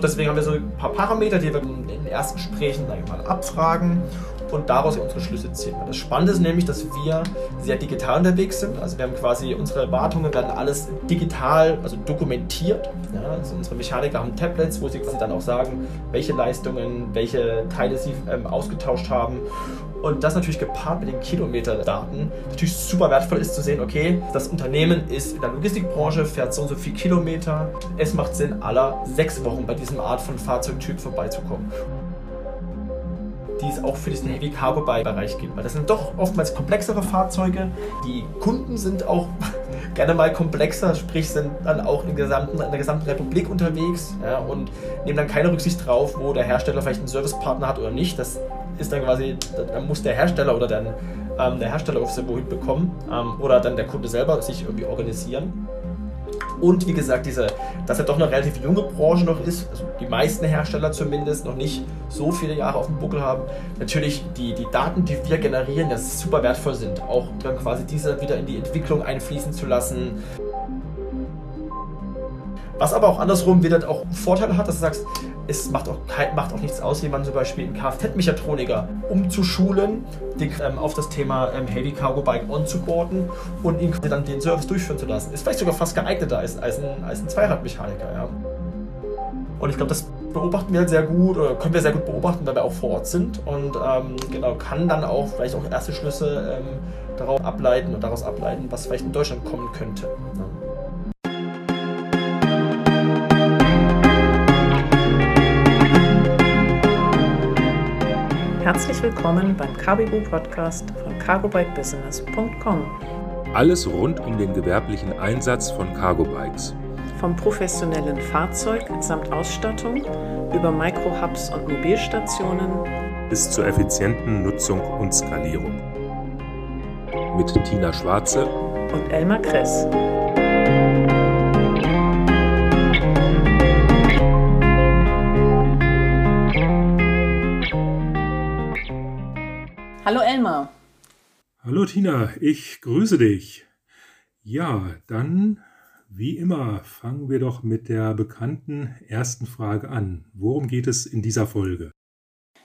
Deswegen haben wir so ein paar Parameter, die wir in den ersten Gesprächen sag ich mal, abfragen und daraus unsere Schlüsse ziehen. Das Spannende ist nämlich, dass wir sehr digital unterwegs sind. Also wir haben quasi unsere Erwartungen werden alles digital, also dokumentiert. Ja, also unsere Mechaniker haben Tablets, wo sie quasi dann auch sagen, welche Leistungen, welche Teile sie ähm, ausgetauscht haben. Und das natürlich gepaart mit den Kilometerdaten natürlich super wertvoll ist zu sehen, okay, das Unternehmen ist in der Logistikbranche, fährt so und so viel Kilometer. Es macht Sinn, aller sechs Wochen bei diesem Art von Fahrzeugtyp vorbeizukommen die es auch für diesen Heavy Cargo Bereich gibt. Weil das sind doch oftmals komplexere Fahrzeuge. Die Kunden sind auch gerne mal komplexer, sprich sind dann auch in, gesamten, in der gesamten Republik unterwegs ja, und nehmen dann keine Rücksicht drauf, wo der Hersteller vielleicht einen Servicepartner hat oder nicht. Das ist dann quasi, dann muss der Hersteller oder dann ähm, der Hersteller auf wohin bekommen ähm, oder dann der Kunde selber sich irgendwie organisieren. Und wie gesagt, diese, dass er doch eine relativ junge Branche noch ist, also die meisten Hersteller zumindest noch nicht so viele Jahre auf dem Buckel haben. Natürlich die, die Daten, die wir generieren, das super wertvoll sind. Auch dann quasi diese wieder in die Entwicklung einfließen zu lassen. Was aber auch andersrum wieder auch Vorteile hat, dass du sagst, es macht auch, macht auch nichts aus, jemanden zum Beispiel in Kfz-Mechatroniker umzuschulen, den, ähm, auf das Thema ähm, Heavy Cargo Bike onzuboarden und ihn dann den Service durchführen zu lassen. Ist vielleicht sogar fast geeigneter als, als ein, als ein Zweiradmechaniker. Ja. Und ich glaube, das beobachten wir halt sehr gut oder können wir sehr gut beobachten, wenn wir auch vor Ort sind und ähm, genau kann dann auch vielleicht auch erste Schlüsse ähm, daraus ableiten und daraus ableiten, was vielleicht in Deutschland kommen könnte. Herzlich willkommen beim Carbibu Podcast von cargobikebusiness.com. Alles rund um den gewerblichen Einsatz von Cargo-Bikes. Vom professionellen Fahrzeug samt Ausstattung über Micro-Hubs und Mobilstationen bis zur effizienten Nutzung und Skalierung. Mit Tina Schwarze und Elmar Kress. Hallo Elmar. Hallo Tina, ich grüße dich. Ja, dann, wie immer, fangen wir doch mit der bekannten ersten Frage an. Worum geht es in dieser Folge?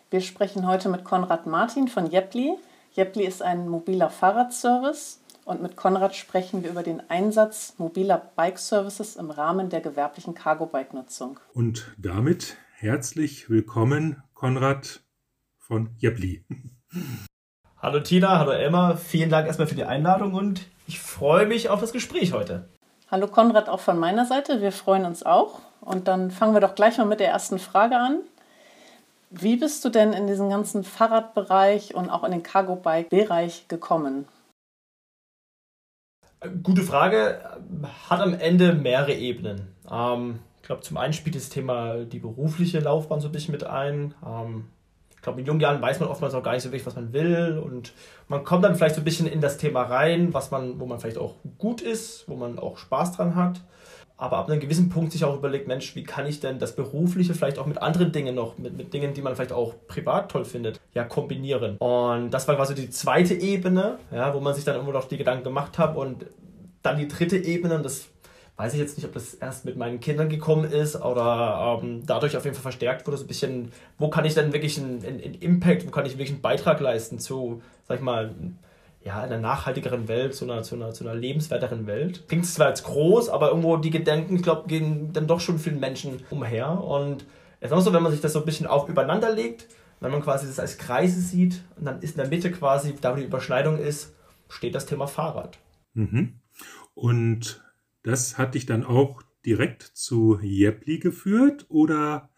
Wir sprechen heute mit Konrad Martin von Jepli. Jepli ist ein mobiler Fahrradservice und mit Konrad sprechen wir über den Einsatz mobiler Bike-Services im Rahmen der gewerblichen Cargo-Bike-Nutzung. Und damit herzlich willkommen, Konrad von Jepli. Hallo Tina, hallo Emma, vielen Dank erstmal für die Einladung und ich freue mich auf das Gespräch heute. Hallo Konrad, auch von meiner Seite, wir freuen uns auch. Und dann fangen wir doch gleich mal mit der ersten Frage an. Wie bist du denn in diesen ganzen Fahrradbereich und auch in den Cargo-Bike-Bereich gekommen? Gute Frage. Hat am Ende mehrere Ebenen. Ähm, ich glaube, zum einen spielt das Thema die berufliche Laufbahn so ein bisschen mit ein. Ähm, glaube, in jungen Jahren weiß man oftmals auch gar nicht so wirklich, was man will und man kommt dann vielleicht so ein bisschen in das Thema rein, was man, wo man vielleicht auch gut ist, wo man auch Spaß dran hat. Aber ab einem gewissen Punkt sich auch überlegt, Mensch, wie kann ich denn das Berufliche vielleicht auch mit anderen Dingen noch, mit, mit Dingen, die man vielleicht auch privat toll findet, ja, kombinieren. Und das war quasi die zweite Ebene, ja, wo man sich dann immer noch die Gedanken gemacht hat. Und dann die dritte Ebene, und das weiß ich jetzt nicht, ob das erst mit meinen Kindern gekommen ist oder ähm, dadurch auf jeden Fall verstärkt wurde, so ein bisschen, wo kann ich denn wirklich einen, einen, Impact, wo kann ich wirklich einen Beitrag leisten zu, sag ich mal, ja, einer nachhaltigeren Welt, zu einer, zu einer, zu einer lebenswerteren Welt. Klingt zwar jetzt groß, aber irgendwo die Gedanken, ich glaube, gehen dann doch schon vielen Menschen umher. Und es ist auch so, wenn man sich das so ein bisschen auf übereinander legt, wenn man quasi das als Kreise sieht und dann ist in der Mitte quasi, da wo die Überschneidung ist, steht das Thema Fahrrad. Mhm. Und das hat dich dann auch direkt zu Jepli geführt oder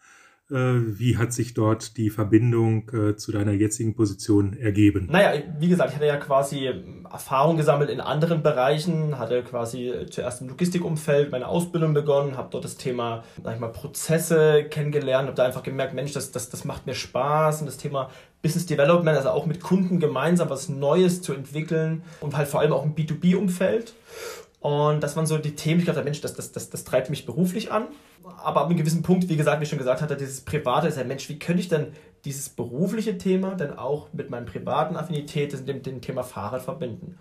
äh, wie hat sich dort die Verbindung äh, zu deiner jetzigen Position ergeben? Naja, wie gesagt, ich hatte ja quasi Erfahrung gesammelt in anderen Bereichen, hatte quasi zuerst im Logistikumfeld meine Ausbildung begonnen, habe dort das Thema, sag ich mal, Prozesse kennengelernt, habe da einfach gemerkt, Mensch, das, das, das macht mir Spaß und das Thema Business Development, also auch mit Kunden gemeinsam was Neues zu entwickeln und halt vor allem auch im B2B-Umfeld. Und das waren so die Themen, ich glaube, Mensch, das, das, das, das treibt mich beruflich an. Aber ab einem gewissen Punkt, wie gesagt, wie ich schon gesagt hatte, dieses Private ist ja, Mensch, wie könnte ich denn dieses berufliche Thema dann auch mit meinem privaten Affinität, dem, dem Thema Fahrrad verbinden?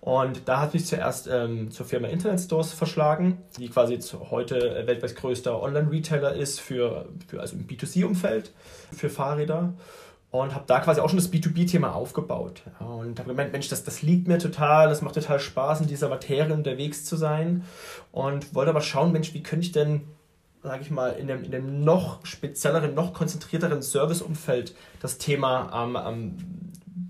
Und da hat mich zuerst ähm, zur Firma Internet Stores verschlagen, die quasi heute weltweit größter Online-Retailer ist für, für also im B2C-Umfeld für Fahrräder und habe da quasi auch schon das B2B-Thema aufgebaut. Und habe gemeint, Mensch, das, das liegt mir total, das macht total Spaß, in dieser Materie unterwegs zu sein. Und wollte aber schauen, Mensch, wie könnte ich denn, sage ich mal, in dem, in dem noch spezielleren, noch konzentrierteren Serviceumfeld das Thema ähm, ähm,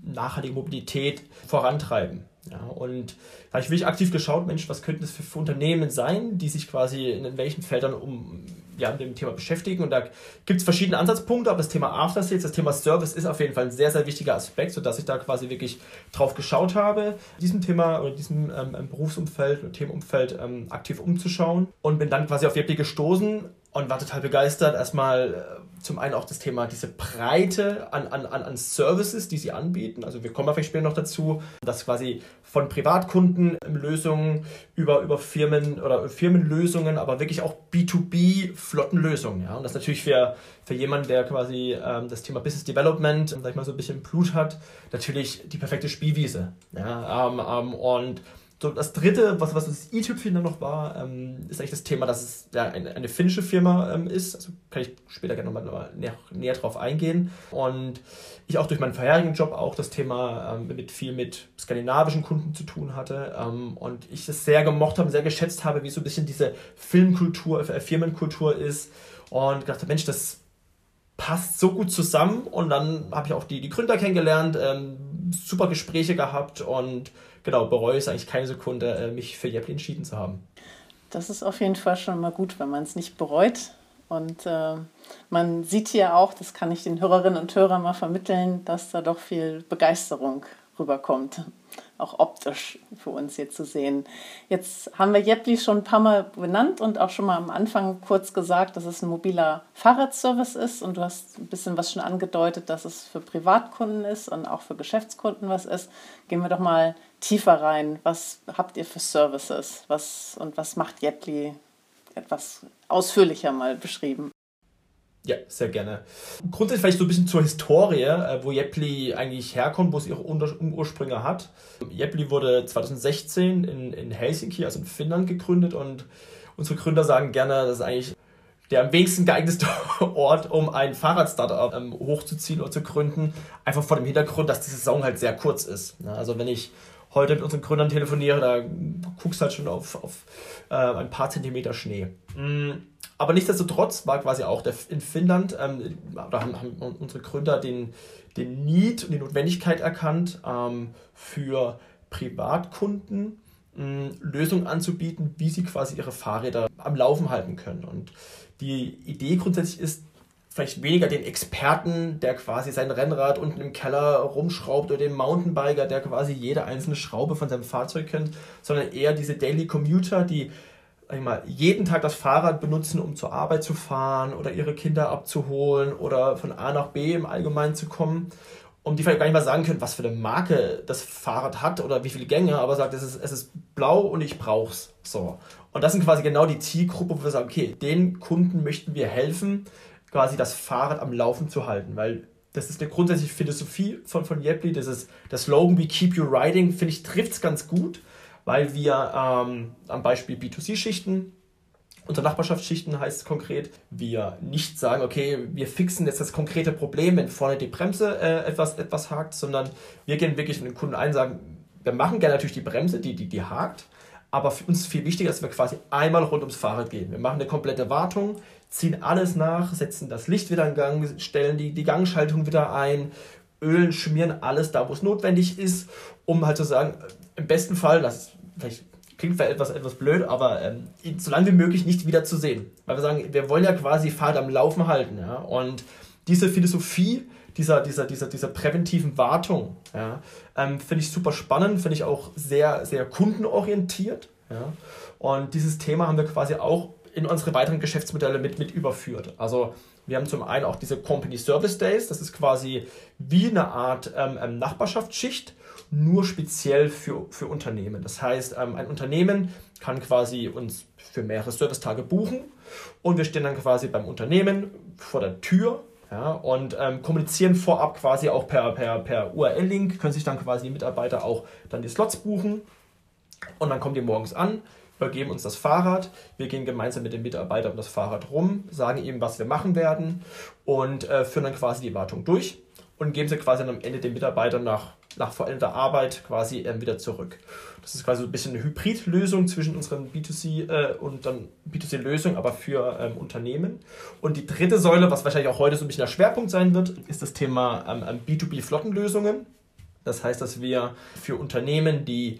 nachhaltige Mobilität vorantreiben. Ja, und da habe ich wirklich aktiv geschaut, Mensch, was könnten das für, für Unternehmen sein, die sich quasi in welchen Feldern um ja, mit dem Thema beschäftigen. Und da gibt es verschiedene Ansatzpunkte, aber das Thema After Sales, das Thema Service ist auf jeden Fall ein sehr, sehr wichtiger Aspekt, sodass ich da quasi wirklich drauf geschaut habe, diesem Thema oder diesem ähm, Berufsumfeld oder Themenumfeld ähm, aktiv umzuschauen und bin dann quasi auf Webly gestoßen und war total begeistert. Erstmal äh, zum einen auch das Thema, diese Breite an, an, an Services, die sie anbieten. Also wir kommen vielleicht später noch dazu, dass quasi von Privatkunden Lösungen über, über Firmen oder Firmenlösungen, aber wirklich auch B2B-Flottenlösungen. Ja? Und das natürlich für, für jemanden, der quasi ähm, das Thema Business Development, sag ich mal, so ein bisschen Blut hat, natürlich die perfekte Spielwiese. Ja? Ähm, ähm, und so, das dritte, was, was das i-Tüpfchen dann noch war, ähm, ist eigentlich das Thema, dass es ja, eine, eine finnische Firma ähm, ist. Also kann ich später gerne nochmal näher, näher drauf eingehen. Und ich auch durch meinen vorherigen Job auch das Thema ähm, mit viel mit skandinavischen Kunden zu tun hatte. Ähm, und ich es sehr gemocht habe, sehr geschätzt habe, wie so ein bisschen diese Filmkultur, äh, Firmenkultur ist. Und gedacht habe, Mensch, das passt so gut zusammen. Und dann habe ich auch die, die Gründer kennengelernt, ähm, super Gespräche gehabt und genau, bereue es eigentlich keine Sekunde, äh, mich für Jeppli entschieden zu haben. Das ist auf jeden Fall schon mal gut, wenn man es nicht bereut. Und äh, man sieht hier auch, das kann ich den Hörerinnen und Hörern mal vermitteln, dass da doch viel Begeisterung rüberkommt auch optisch für uns hier zu sehen. Jetzt haben wir Jepli schon ein paar Mal benannt und auch schon mal am Anfang kurz gesagt, dass es ein mobiler Fahrradservice ist und du hast ein bisschen was schon angedeutet, dass es für Privatkunden ist und auch für Geschäftskunden was ist. Gehen wir doch mal tiefer rein. Was habt ihr für Services? Was und was macht Jepli etwas ausführlicher mal beschrieben? Ja, sehr gerne. Grundsätzlich vielleicht so ein bisschen zur Historie, äh, wo Jepli eigentlich herkommt, wo es ihre Ursprünge hat. Jepli wurde 2016 in, in Helsinki, also in Finnland, gegründet und unsere Gründer sagen gerne, das ist eigentlich der am wenigsten geeignete Ort, um ein Fahrrad-Startup ähm, hochzuziehen oder zu gründen. Einfach vor dem Hintergrund, dass die Saison halt sehr kurz ist. Also wenn ich heute mit unseren Gründern telefoniere, da guckst halt schon auf, auf äh, ein paar Zentimeter Schnee. Mhm. Aber nichtsdestotrotz war quasi auch der, in Finnland, ähm, da haben, haben, unsere Gründer den, den Need und die Notwendigkeit erkannt, ähm, für Privatkunden äh, Lösungen anzubieten, wie sie quasi ihre Fahrräder am Laufen halten können. Und die Idee grundsätzlich ist, vielleicht weniger den Experten, der quasi sein Rennrad unten im Keller rumschraubt oder den Mountainbiker, der quasi jede einzelne Schraube von seinem Fahrzeug kennt, sondern eher diese Daily Commuter, die mal, jeden Tag das Fahrrad benutzen, um zur Arbeit zu fahren oder ihre Kinder abzuholen oder von A nach B im Allgemeinen zu kommen. Und die vielleicht gar nicht mal sagen können, was für eine Marke das Fahrrad hat oder wie viele Gänge, aber sagt, es ist, es ist blau und ich brauch's. So. Und das sind quasi genau die Zielgruppe, wo wir sagen, okay, den Kunden möchten wir helfen, quasi das Fahrrad am Laufen zu halten, weil das ist eine grundsätzliche Philosophie von, von Yepli, das ist der Slogan, we keep you riding, finde ich, trifft es ganz gut weil wir ähm, am Beispiel B2C-Schichten, unsere Nachbarschaftsschichten heißt es konkret, wir nicht sagen, okay, wir fixen jetzt das konkrete Problem, wenn vorne die Bremse äh, etwas, etwas hakt, sondern wir gehen wirklich mit den Kunden ein und sagen, wir machen gerne natürlich die Bremse, die, die, die hakt, aber für uns ist viel wichtiger, dass wir quasi einmal rund ums Fahrrad gehen. Wir machen eine komplette Wartung, ziehen alles nach, setzen das Licht wieder in Gang, stellen die, die Gangschaltung wieder ein, ölen, schmieren alles da, wo es notwendig ist, um halt zu sagen, im besten Fall, das vielleicht klingt vielleicht etwas, etwas blöd, aber ähm, so lange wie möglich nicht wieder zu sehen. Weil wir sagen, wir wollen ja quasi Fahrt am Laufen halten. Ja? Und diese Philosophie dieser, dieser, dieser, dieser präventiven Wartung ja, ähm, finde ich super spannend, finde ich auch sehr, sehr kundenorientiert. Ja? Und dieses Thema haben wir quasi auch in unsere weiteren Geschäftsmodelle mit, mit überführt. Also wir haben zum einen auch diese Company Service Days, das ist quasi wie eine Art ähm, ähm Nachbarschaftsschicht, nur speziell für, für Unternehmen. Das heißt, ähm, ein Unternehmen kann quasi uns für mehrere Servicetage buchen und wir stehen dann quasi beim Unternehmen vor der Tür ja, und ähm, kommunizieren vorab quasi auch per, per, per URL-Link, können sich dann quasi die Mitarbeiter auch dann die Slots buchen Und dann kommen die morgens an, übergeben uns das Fahrrad. Wir gehen gemeinsam mit den Mitarbeitern um das Fahrrad rum, sagen ihm, was wir machen werden und äh, führen dann quasi die Wartung durch und geben sie quasi am Ende den Mitarbeitern nach, nach vollendeter Arbeit quasi äh, wieder zurück. Das ist quasi so ein bisschen eine Hybridlösung zwischen unseren B2C äh, und dann B2C-Lösung, aber für ähm, Unternehmen. Und die dritte Säule, was wahrscheinlich auch heute so ein bisschen der Schwerpunkt sein wird, ist das Thema ähm, B2B-Flottenlösungen. Das heißt, dass wir für Unternehmen, die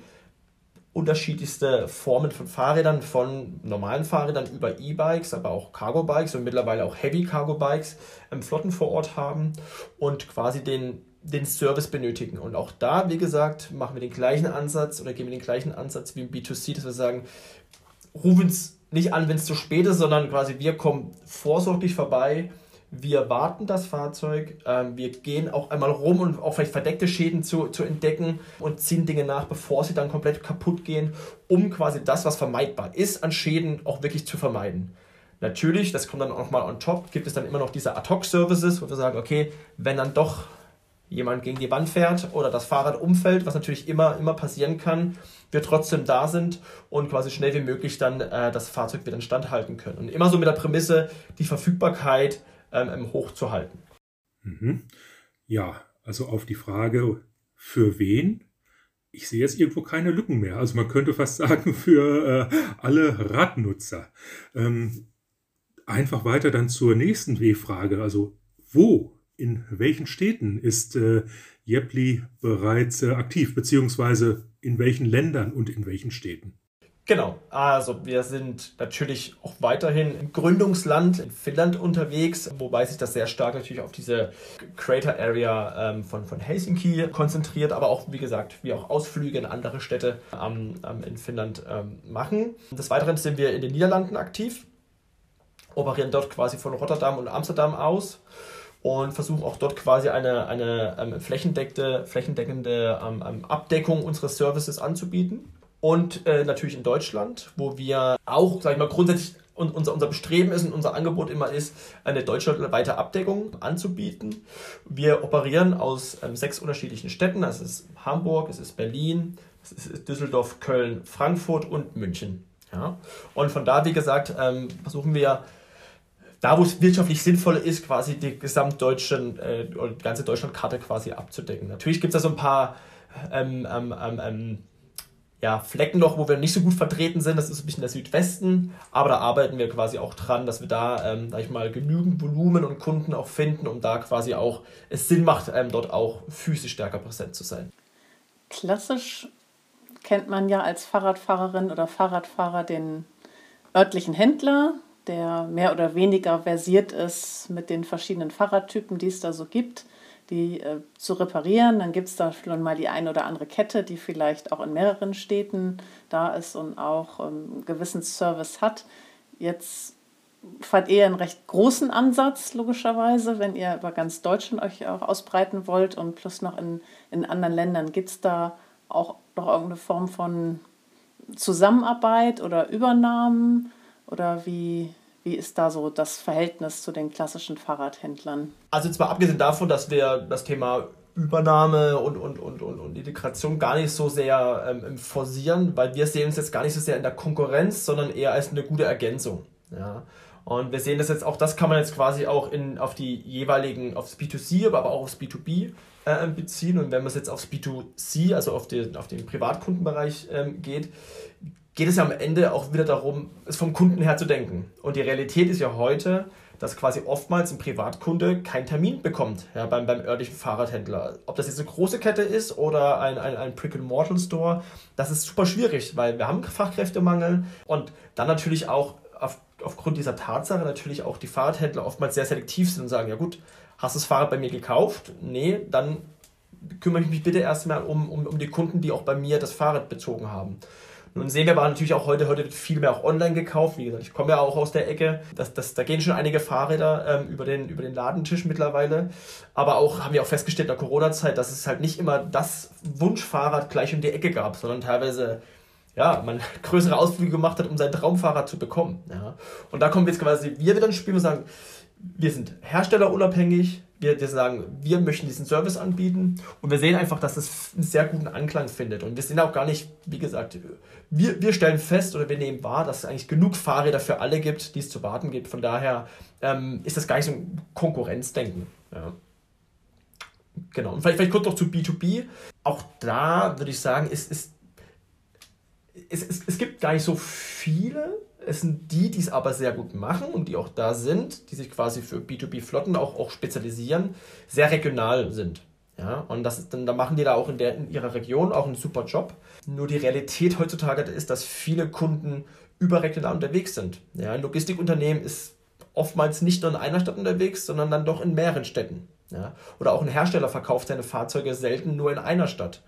unterschiedlichste Formen von Fahrrädern, von normalen Fahrrädern über E-Bikes, aber auch Cargo-Bikes und mittlerweile auch Heavy-Cargo-Bikes ähm, Flotten vor Ort haben und quasi den, den Service benötigen. Und auch da, wie gesagt, machen wir den gleichen Ansatz oder geben wir den gleichen Ansatz wie im B2C, dass wir sagen, rufen es nicht an, wenn es zu spät ist, sondern quasi wir kommen vorsorglich vorbei, wir warten das Fahrzeug, ähm, wir gehen auch einmal rum und auch vielleicht verdeckte Schäden zu, zu entdecken und ziehen Dinge nach, bevor sie dann komplett kaputt gehen, um quasi das, was vermeidbar ist, an Schäden auch wirklich zu vermeiden. Natürlich, das kommt dann auch mal on top, gibt es dann immer noch diese Ad-Hoc-Services, wo wir sagen, okay, wenn dann doch jemand gegen die Wand fährt oder das Fahrrad umfällt, was natürlich immer, immer passieren kann, wir trotzdem da sind und quasi schnell wie möglich dann äh, das Fahrzeug wieder instand halten können. Und immer so mit der Prämisse, die Verfügbarkeit ähm, hochzuhalten. Mhm. Ja, also auf die Frage, für wen? Ich sehe jetzt irgendwo keine Lücken mehr. Also man könnte fast sagen, für äh, alle Radnutzer. Ähm, einfach weiter dann zur nächsten W-Frage. Also wo, in welchen Städten ist äh, Jepli bereits äh, aktiv, beziehungsweise in welchen Ländern und in welchen Städten? Genau, also wir sind natürlich auch weiterhin im Gründungsland in Finnland unterwegs, wobei sich das sehr stark natürlich auf diese Crater Area ähm, von, von Helsinki konzentriert, aber auch, wie gesagt, wir auch Ausflüge in andere Städte ähm, ähm, in Finnland ähm, machen. Des Weiteren sind wir in den Niederlanden aktiv, operieren dort quasi von Rotterdam und Amsterdam aus und versuchen auch dort quasi eine, eine ähm, flächendeckende, flächendeckende Abdeckung unseres Services anzubieten und äh, natürlich in Deutschland, wo wir auch, sag ich mal, grundsätzlich und unser, unser Bestreben ist und unser Angebot immer ist, eine deutschlandweite Abdeckung anzubieten. Wir operieren aus ähm, sechs unterschiedlichen Städten. Das ist Hamburg, es ist Berlin, es ist Düsseldorf, Köln, Frankfurt und München. Ja? Und von da, wie gesagt, ähm, versuchen wir, da wo es wirtschaftlich sinnvoll ist, quasi die gesamtdeutschen äh, oder ganze Deutschlandkarte quasi abzudecken. Natürlich gibt es da so ein paar ähm, ähm, ähm, ähm ja, Flecken noch, wo wir nicht so gut vertreten sind. Das ist ein bisschen der Südwesten, aber da arbeiten wir quasi auch dran, dass wir da, ähm, sag ich mal, genügend Volumen und Kunden auch finden, um da quasi auch es Sinn macht, ähm, dort auch physisch stärker präsent zu sein. Klassisch kennt man ja als Fahrradfahrerin oder Fahrradfahrer den örtlichen Händler, der mehr oder weniger versiert ist mit den verschiedenen Fahrradtypen, die es da so gibt die äh, zu reparieren. Dann gibt es da schon mal die eine oder andere Kette, die vielleicht auch in mehreren Städten da ist und auch ähm, einen gewissen Service hat. Jetzt fahrt ihr einen recht großen Ansatz, logischerweise, wenn ihr über ganz Deutschland euch auch ausbreiten wollt und plus noch in, in anderen Ländern. Gibt es da auch noch irgendeine Form von Zusammenarbeit oder Übernahmen? Oder wie, wie ist da so das Verhältnis zu den klassischen Fahrradhändlern? Also zwar abgesehen davon, dass wir das Thema Übernahme und, und, und, und, und Integration gar nicht so sehr ähm, forcieren, weil wir sehen uns jetzt gar nicht so sehr in der Konkurrenz, sondern eher als eine gute Ergänzung. Ja. Und wir sehen das jetzt auch, das kann man jetzt quasi auch in, auf die jeweiligen, aufs B2C, aber auch aufs B2B äh, beziehen. Und wenn man es jetzt aufs B2C, also auf den, auf den Privatkundenbereich ähm, geht, geht es ja am Ende auch wieder darum, es vom Kunden her zu denken. Und die Realität ist ja heute, dass quasi oftmals ein Privatkunde keinen Termin bekommt ja, beim, beim örtlichen Fahrradhändler. Ob das jetzt eine große Kette ist oder ein, ein, ein Brick-and-Mortal-Store, das ist super schwierig, weil wir haben Fachkräftemangel und dann natürlich auch auf, aufgrund dieser Tatsache natürlich auch die Fahrradhändler oftmals sehr selektiv sind und sagen, ja gut, hast du das Fahrrad bei mir gekauft? Nee, dann kümmere ich mich bitte erstmal um, um, um die Kunden, die auch bei mir das Fahrrad bezogen haben. Nun sehen wir aber natürlich auch heute, heute wird viel mehr auch online gekauft. Wie gesagt, ich komme ja auch aus der Ecke. Das, das, da gehen schon einige Fahrräder ähm, über, den, über den Ladentisch mittlerweile. Aber auch haben wir auch festgestellt in der Corona-Zeit, dass es halt nicht immer das Wunschfahrrad gleich um die Ecke gab, sondern teilweise ja, man größere Ausflüge gemacht hat, um sein Traumfahrrad zu bekommen. Ja. Und da kommen wir jetzt quasi wir wieder ins Spiel und sagen, wir sind herstellerunabhängig, wir, wir sagen, wir möchten diesen Service anbieten und wir sehen einfach, dass es einen sehr guten Anklang findet. Und wir sind auch gar nicht, wie gesagt, wir, wir stellen fest oder wir nehmen wahr, dass es eigentlich genug Fahrräder für alle gibt, die es zu warten gibt. Von daher ähm, ist das gar nicht so ein Konkurrenzdenken. Ja. Genau. Und vielleicht, vielleicht kurz noch zu B2B. Auch da würde ich sagen, ist, ist, es, es, es gibt gar nicht so viele es sind die, die es aber sehr gut machen und die auch da sind, die sich quasi für B2B-Flotten auch, auch spezialisieren, sehr regional sind. Ja, und das ist, dann, dann machen die da auch in, der, in ihrer Region auch einen super Job. Nur die Realität heutzutage ist, dass viele Kunden überregional unterwegs sind. Ja, ein Logistikunternehmen ist oftmals nicht nur in einer Stadt unterwegs, sondern dann doch in mehreren Städten. Ja? Oder auch ein Hersteller verkauft seine Fahrzeuge selten nur in einer Stadt.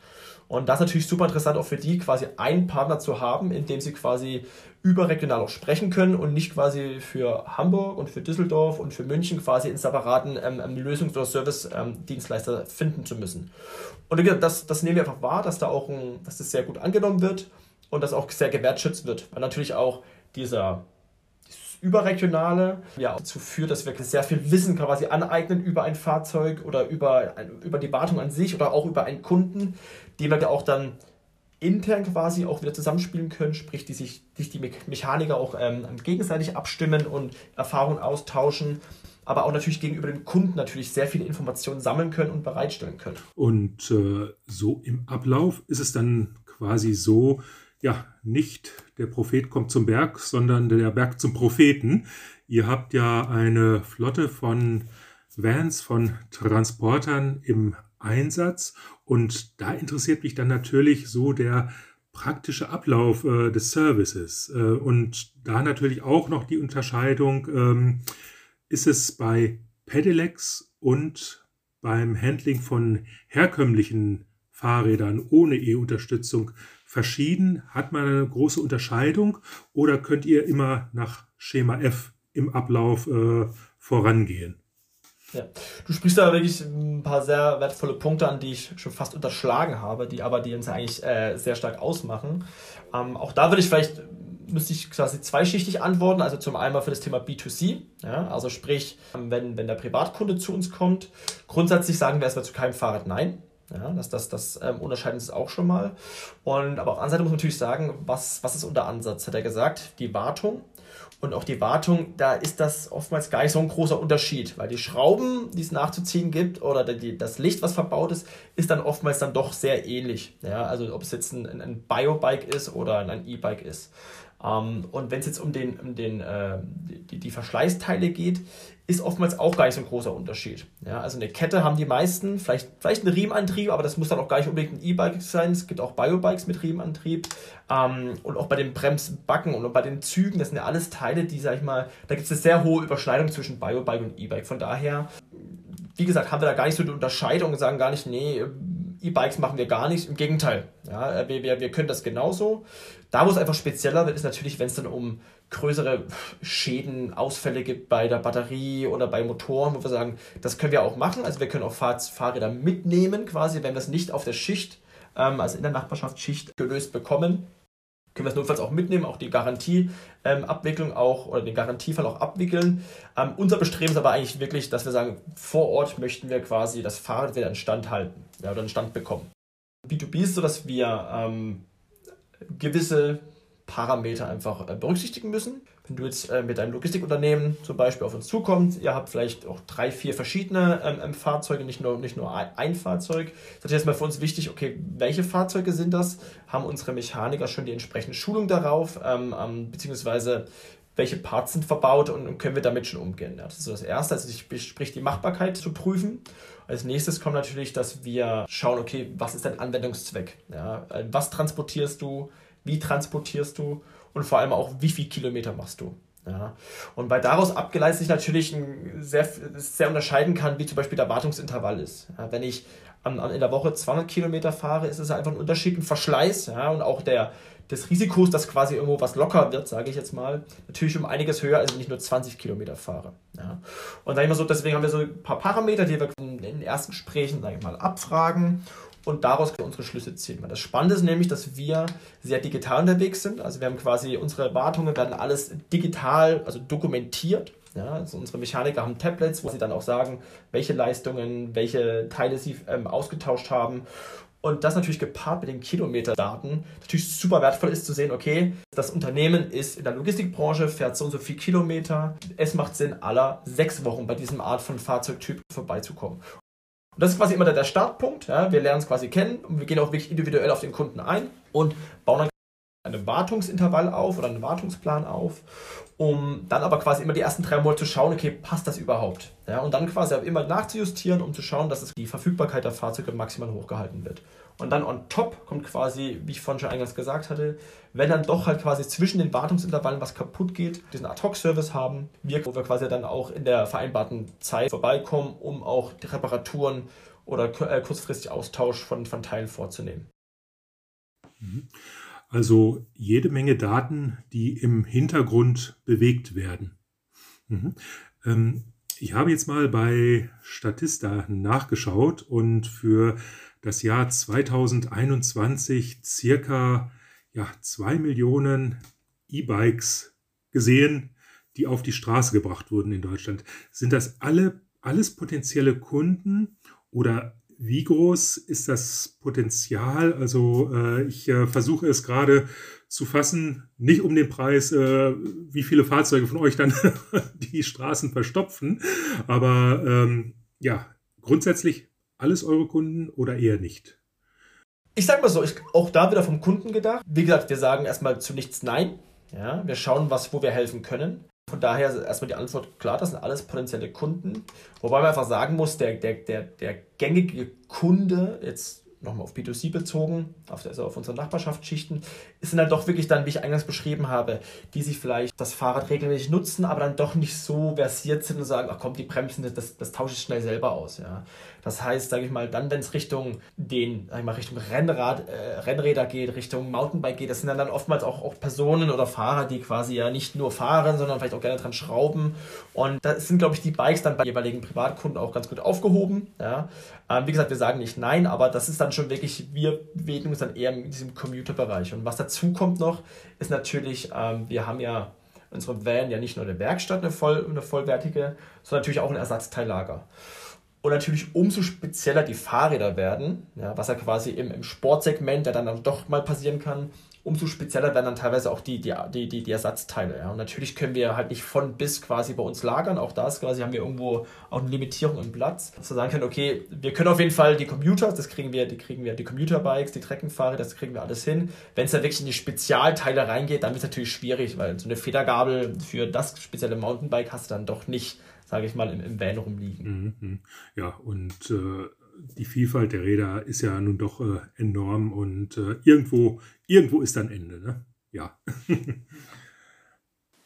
Und das ist natürlich super interessant auch für die, quasi einen Partner zu haben, in dem sie quasi überregional auch sprechen können und nicht quasi für Hamburg und für Düsseldorf und für München quasi in separaten ähm, ähm Lösungs- oder Service-Dienstleister ähm, finden zu müssen. Und das, das nehmen wir einfach wahr, dass da auch ein, dass das sehr gut angenommen wird und das auch sehr gewertschätzt wird, weil natürlich auch dieser überregionale ja dazu führt, dass wir sehr viel Wissen quasi aneignen über ein Fahrzeug oder über, über die Wartung an sich oder auch über einen Kunden, den wir auch dann intern quasi auch wieder zusammenspielen können, sprich, die sich, sich die Mechaniker auch ähm, gegenseitig abstimmen und Erfahrungen austauschen, aber auch natürlich gegenüber dem Kunden natürlich sehr viele Informationen sammeln können und bereitstellen können. Und äh, so im Ablauf ist es dann quasi so, ja, nicht der Prophet kommt zum Berg, sondern der Berg zum Propheten. Ihr habt ja eine Flotte von Vans, von Transportern im Einsatz und da interessiert mich dann natürlich so der praktische Ablauf äh, des Services äh, und da natürlich auch noch die Unterscheidung, ähm, ist es bei Pedelecs und beim Handling von herkömmlichen Fahrrädern ohne E-Unterstützung verschieden? Hat man eine große Unterscheidung oder könnt ihr immer nach Schema F im Ablauf äh, vorangehen? Ja, du sprichst da wirklich ein paar sehr wertvolle Punkte an, die ich schon fast unterschlagen habe, die aber die uns eigentlich äh, sehr stark ausmachen. Ähm, auch da würde ich vielleicht müsste ich quasi zweischichtig antworten. Also zum einen für das Thema B2C, ja, also sprich, wenn, wenn der Privatkunde zu uns kommt, grundsätzlich sagen wir erstmal zu keinem Fahrrad Nein. Ja, das das, das ähm, unterscheiden uns auch schon mal. Und aber auf der anderen Seite muss man natürlich sagen, was, was ist unser Ansatz? Hat er gesagt, die Wartung. Und auch die Wartung, da ist das oftmals gar nicht so ein großer Unterschied, weil die Schrauben, die es nachzuziehen gibt, oder die, das Licht, was verbaut ist, ist dann oftmals dann doch sehr ähnlich. Ja, also ob es jetzt ein, ein Biobike ist oder ein E-Bike ist. Ähm, und wenn es jetzt um, den, um den, äh, die, die Verschleißteile geht, ist oftmals auch gar nicht so ein großer Unterschied. Ja, also eine Kette haben die meisten, vielleicht, vielleicht einen Riemenantrieb, aber das muss dann auch gar nicht unbedingt ein E-Bike sein. Es gibt auch Biobikes mit Riemenantrieb. Ähm, und auch bei den Bremsbacken und bei den Zügen, das sind ja alles Teile, die, sag ich mal, da gibt es eine sehr hohe Überschneidung zwischen Biobike und E-Bike. Von daher, wie gesagt, haben wir da gar nicht so die Unterscheidung und sagen gar nicht, nee, E-Bikes machen wir gar nicht. Im Gegenteil, ja, wir, wir, wir können das genauso. Da, wo es einfach spezieller wird, ist natürlich, wenn es dann um größere Schäden, Ausfälle gibt bei der Batterie oder bei Motoren, wo wir sagen, das können wir auch machen. Also wir können auch Fahr Fahrräder mitnehmen, quasi, wenn wir es nicht auf der Schicht, ähm, also in der Nachbarschaftsschicht gelöst bekommen. Können wir es notfalls auch mitnehmen, auch die Garantieabwicklung ähm, auch oder den Garantiefall auch abwickeln. Ähm, unser Bestreben ist aber eigentlich wirklich, dass wir sagen, vor Ort möchten wir quasi das Fahrrad wieder in Stand halten ja, oder in Stand bekommen. B2B ist so, dass wir ähm, gewisse Parameter einfach äh, berücksichtigen müssen. Wenn du jetzt äh, mit deinem Logistikunternehmen zum Beispiel auf uns zukommst, ihr habt vielleicht auch drei, vier verschiedene ähm, ähm Fahrzeuge, nicht nur, nicht nur ein, Fahrzeug. Das ist erstmal für uns wichtig, okay, welche Fahrzeuge sind das? Haben unsere Mechaniker schon die entsprechende Schulung darauf? Ähm, ähm, beziehungsweise welche Parts sind verbaut und, und können wir damit schon umgehen? Ja, das ist das Erste, also sprich die Machbarkeit zu prüfen. Als nächstes kommt natürlich, dass wir schauen, okay, was ist dein Anwendungszweck? Ja, äh, was transportierst du? Wie transportierst du? Und vor allem auch, wie viele Kilometer machst du? Ja. Und weil daraus abgeleitet sich natürlich ein sehr, sehr unterscheiden kann, wie zum Beispiel der Wartungsintervall ist. Ja, wenn ich an, an in der Woche 200 Kilometer fahre, ist es einfach ein Unterschied, ein Verschleiß ja, und auch der, des Risikos, dass quasi irgendwo was locker wird, sage ich jetzt mal, natürlich um einiges höher, als wenn ich nur 20 Kilometer fahre. Ja. Und sag ich so, deswegen haben wir so ein paar Parameter, die wir in den ersten Gesprächen, sage ich mal, abfragen und daraus unsere Schlüsse ziehen. Das Spannende ist nämlich, dass wir sehr digital unterwegs sind. Also wir haben quasi unsere Wartungen werden alles digital, also dokumentiert. Ja, also unsere Mechaniker haben Tablets, wo sie dann auch sagen, welche Leistungen, welche Teile sie ähm, ausgetauscht haben. Und das natürlich gepaart mit den Kilometerdaten natürlich super wertvoll ist zu sehen, okay, das Unternehmen ist in der Logistikbranche, fährt so und so viel Kilometer. Es macht Sinn, aller sechs Wochen bei diesem Art von Fahrzeugtyp vorbeizukommen. Und das ist quasi immer der, Startpunkt. Ja. Wir lernen es quasi kennen und wir gehen auch wirklich individuell auf den Kunden ein und bauen dann einen Wartungsintervall auf oder einen Wartungsplan auf, um dann aber quasi immer die ersten drei Monate zu schauen, okay, passt das überhaupt? Ja, und dann quasi immer nachzujustieren, um zu schauen, dass die Verfügbarkeit der Fahrzeuge maximal hochgehalten wird. Und dann on top kommt quasi, wie ich vorhin schon eingangs gesagt hatte, wenn dann doch halt quasi zwischen den Wartungsintervallen was kaputt geht, diesen Ad-Hoc-Service haben, wir, wo wir quasi dann auch in der vereinbarten Zeit vorbeikommen, um auch Reparaturen oder äh, kurzfristig Austausch von, von Teilen vorzunehmen. Mhm. Also jede Menge Daten, die im Hintergrund bewegt werden. Mhm. Ähm, ich habe jetzt mal bei Statista nachgeschaut und für das Jahr 2021 circa ja, 2 Millionen E-Bikes gesehen, die auf die Straße gebracht wurden in Deutschland. Sind das alle alles potenzielle Kunden oder wie groß ist das Potenzial? Also äh, ich äh, versuche es gerade zu fassen, nicht um den Preis, äh, wie viele Fahrzeuge von euch dann die Straßen verstopfen, aber ähm, ja, grundsätzlich alles eure Kunden oder eher nicht? Ich sag mal so, ich, auch da wieder vom Kunden gedacht. Wie gesagt, wir sagen erstmal zu nichts Nein. Ja, wir schauen, was, wo wir helfen können. Von daher ist erstmal die Antwort klar, das sind alles potenzielle Kunden. Wobei man einfach sagen muss, der, der, der, der gängige Kunde, jetzt nochmal auf B2C bezogen, auf, also auf unsere Nachbarschaftsschichten, sind dann doch wirklich dann, wie ich eingangs beschrieben habe, die sich vielleicht das Fahrrad regelmäßig nutzen, aber dann doch nicht so versiert sind und sagen, ach komm, die Bremsen, das, das tausche ich schnell selber aus. Ja. Das heißt, sage ich mal, dann, wenn es Richtung den, sag ich mal, Richtung Rennrad, äh, Rennräder geht, Richtung Mountainbike geht, das sind dann, dann oftmals auch, auch Personen oder Fahrer, die quasi ja nicht nur fahren, sondern vielleicht auch gerne dran schrauben. Und da sind, glaube ich, die Bikes dann bei jeweiligen Privatkunden auch ganz gut aufgehoben. Ja. Ähm, wie gesagt, wir sagen nicht nein, aber das ist dann schon wirklich, wir bewegen uns dann eher in diesem Commuter-Bereich. Und was dazu kommt noch, ist natürlich, ähm, wir haben ja unsere Van ja nicht nur eine Werkstatt, eine, voll, eine vollwertige, sondern natürlich auch ein Ersatzteillager. Und natürlich umso spezieller die Fahrräder werden, ja, was ja quasi im, im Sportsegment ja dann, dann doch mal passieren kann, umso spezieller werden dann teilweise auch die, die, die, die, Ersatzteile. Ja. Und natürlich können wir halt nicht von bis quasi bei uns lagern. Auch das quasi haben wir irgendwo auch eine Limitierung im Platz. Dass wir sagen können, okay, wir können auf jeden Fall die Computer, das kriegen wir, die kriegen wir, die Computerbikes, die Treckenfahrräder, das kriegen wir alles hin. Wenn es dann wirklich in die Spezialteile reingeht, dann wird es natürlich schwierig, weil so eine Federgabel für das spezielle Mountainbike hast du dann doch nicht sage ich mal, im, im Van rumliegen. Mhm, mhm. Ja, und äh, die Vielfalt der Räder ist ja nun doch äh, enorm und äh, irgendwo, irgendwo ist dann Ende, ne? Ja.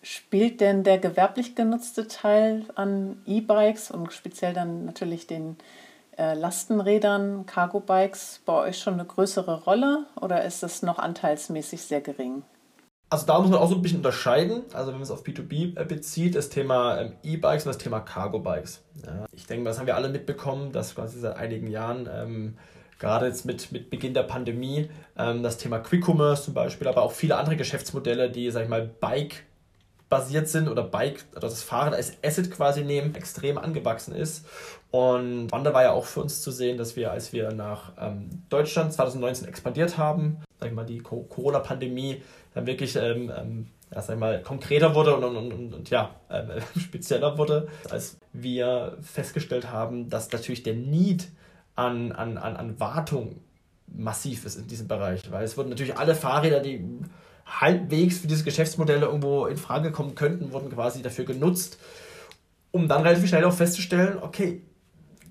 Spielt denn der gewerblich genutzte Teil an E-Bikes und speziell dann natürlich den äh, Lastenrädern, Cargo-Bikes bei euch schon eine größere Rolle oder ist es noch anteilsmäßig sehr gering? Also da muss man auch so ein bisschen unterscheiden. Also wenn man es auf B2B äh, bezieht, das Thema ähm, E-Bikes und das Thema Cargo-Bikes. Ja, ich denke, das haben wir alle mitbekommen, dass quasi seit einigen Jahren, ähm, gerade jetzt mit, mit Beginn der Pandemie, ähm, das Thema Quick Commerce zum Beispiel, aber auch viele andere Geschäftsmodelle, die, sag ich mal, Bike basiert sind oder Bike oder das Fahrrad als Asset quasi nehmen, extrem angewachsen ist. Und Wanda war ja auch für uns zu sehen, dass wir, als wir nach ähm, Deutschland 2019 expandiert haben, sag ich mal, die Corona-Pandemie dann wirklich ähm, ähm, ja, sag ich mal, konkreter wurde und, und, und, und ja, äh, spezieller wurde, als wir festgestellt haben, dass natürlich der Need an, an, an, an Wartung massiv ist in diesem Bereich, weil es wurden natürlich alle Fahrräder, die halbwegs für diese Geschäftsmodelle irgendwo in Frage kommen könnten, wurden quasi dafür genutzt, um dann relativ schnell auch festzustellen, okay,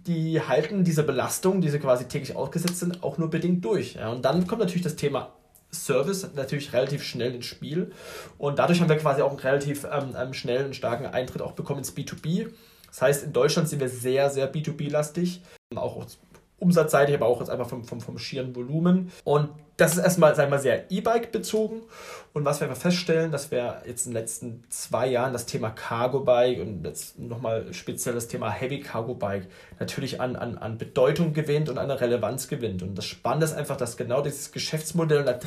die halten diese Belastung, die sie quasi täglich ausgesetzt sind, auch nur bedingt durch. Ja, und dann kommt natürlich das Thema Service natürlich relativ schnell ins Spiel. Und dadurch haben wir quasi auch einen relativ ähm, ähm schnellen, starken Eintritt auch bekommen ins B2B. Das heißt, in Deutschland sind wir sehr, sehr B2B-lastig. Auch umsatzseitig, aber auch jetzt einfach vom, vom, vom schieren Volumen. Und das ist erstmal, sagen wir mal, sehr E-Bike bezogen. Und was wir feststellen, dass wir jetzt in den letzten zwei Jahren das Thema Cargo Bike und jetzt nochmal speziell das Thema Heavy Cargo Bike natürlich an, an, an Bedeutung gewinnt und an Relevanz gewinnt. Und das Spannende ist einfach, dass genau dieses Geschäftsmodell, da,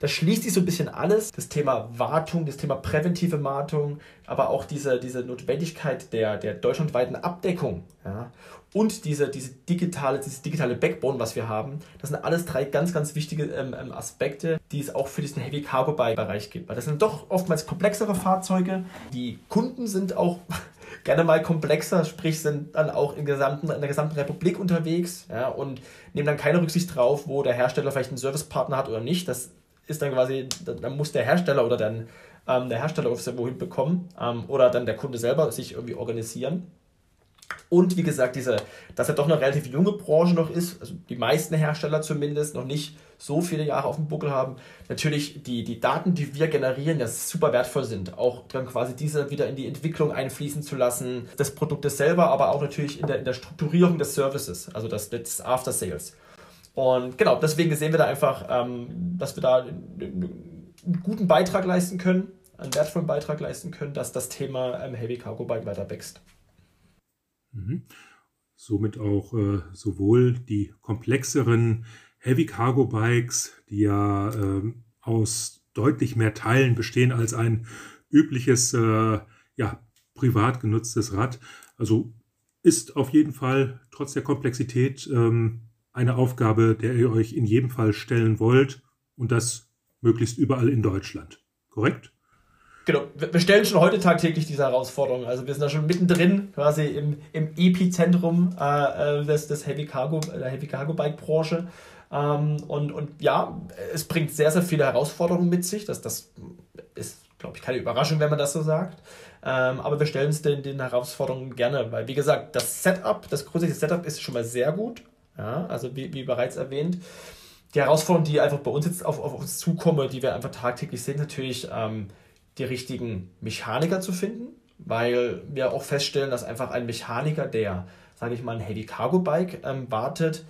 da schließt sich so ein bisschen alles, das Thema Wartung, das Thema präventive Wartung, aber auch diese, diese Notwendigkeit der, der deutschlandweiten Abdeckung. Ja und diese, diese digitale, dieses digitale Backbone, was wir haben, das sind alles drei ganz, ganz wichtige ähm, ähm Aspekte, die es auch für diesen Heavy Cargo Bereich gibt. Weil das sind doch oftmals komplexere Fahrzeuge. Die Kunden sind auch gerne mal komplexer, sprich sind dann auch in, gesamten, in der gesamten Republik unterwegs ja, und nehmen dann keine Rücksicht drauf, wo der Hersteller vielleicht einen Servicepartner hat oder nicht. Das ist dann quasi, dann muss der Hersteller oder dann ähm, der Hersteller wohin bekommen ähm, oder dann der Kunde selber sich irgendwie organisieren. Und wie gesagt, diese, dass er doch eine relativ junge Branche noch ist, also die meisten Hersteller zumindest noch nicht so viele Jahre auf dem Buckel haben, natürlich die, die Daten, die wir generieren, ja super wertvoll sind. Auch dann quasi diese wieder in die Entwicklung einfließen zu lassen, des Produktes selber, aber auch natürlich in der, in der Strukturierung des Services, also das, des After Sales. Und genau, deswegen sehen wir da einfach, ähm, dass wir da einen, einen guten Beitrag leisten können, einen wertvollen Beitrag leisten können, dass das Thema ähm, Heavy Cargo Bike weiter wächst. Mhm. Somit auch äh, sowohl die komplexeren Heavy Cargo Bikes, die ja äh, aus deutlich mehr Teilen bestehen als ein übliches, äh, ja, privat genutztes Rad. Also ist auf jeden Fall trotz der Komplexität ähm, eine Aufgabe, der ihr euch in jedem Fall stellen wollt und das möglichst überall in Deutschland. Korrekt? Genau, wir stellen schon heute tagtäglich diese Herausforderungen. Also wir sind da schon mittendrin, quasi im, im Epizentrum äh, äh des, des Heavy Cargo, der Heavy Cargo Bike Branche. Ähm, und, und ja, es bringt sehr, sehr viele Herausforderungen mit sich. Das, das ist, glaube ich, keine Überraschung, wenn man das so sagt. Ähm, aber wir stellen uns den, den Herausforderungen gerne, weil, wie gesagt, das Setup, das grundsätzliche Setup ist schon mal sehr gut. Ja, also wie, wie bereits erwähnt. Die Herausforderungen, die einfach bei uns jetzt auf, auf uns zukommen, die wir einfach tagtäglich sehen, natürlich ähm, die richtigen Mechaniker zu finden, weil wir auch feststellen, dass einfach ein Mechaniker, der, sage ich mal, ein Heavy Cargo Bike ähm, wartet,